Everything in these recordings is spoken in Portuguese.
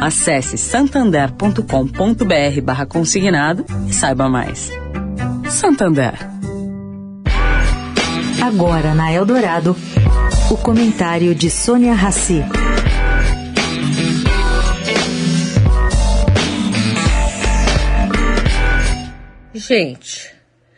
Acesse santander.com.br barra consignado e saiba mais. Santander. Agora na Eldorado, o comentário de Sônia Rassi. Gente,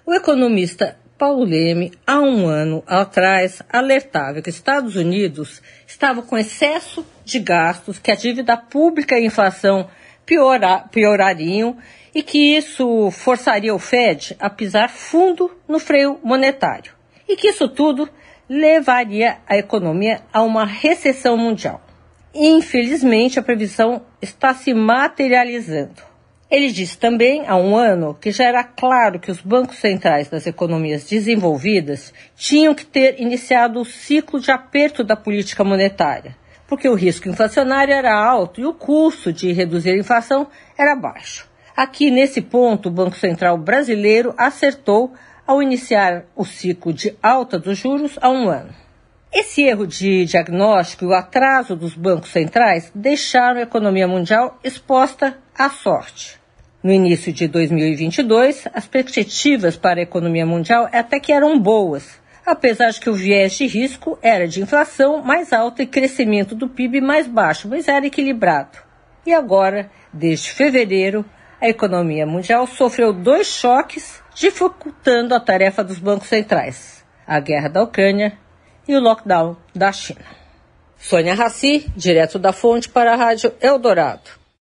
o economista Paulo Leme, há um ano atrás, alertava que os Estados Unidos estavam com excesso de gastos, que a dívida pública e a inflação piora, piorariam e que isso forçaria o Fed a pisar fundo no freio monetário. E que isso tudo levaria a economia a uma recessão mundial. Infelizmente, a previsão está se materializando. Ele disse também, há um ano, que já era claro que os bancos centrais das economias desenvolvidas tinham que ter iniciado o ciclo de aperto da política monetária, porque o risco inflacionário era alto e o custo de reduzir a inflação era baixo. Aqui, nesse ponto, o Banco Central brasileiro acertou ao iniciar o ciclo de alta dos juros há um ano. Esse erro de diagnóstico e o atraso dos bancos centrais deixaram a economia mundial exposta à sorte. No início de 2022, as perspectivas para a economia mundial até que eram boas, apesar de que o viés de risco era de inflação mais alta e crescimento do PIB mais baixo, mas era equilibrado. E agora, desde fevereiro, a economia mundial sofreu dois choques, dificultando a tarefa dos bancos centrais: a guerra da Ucrânia e o lockdown da China. Sônia Raci, direto da fonte para a Rádio Eldorado.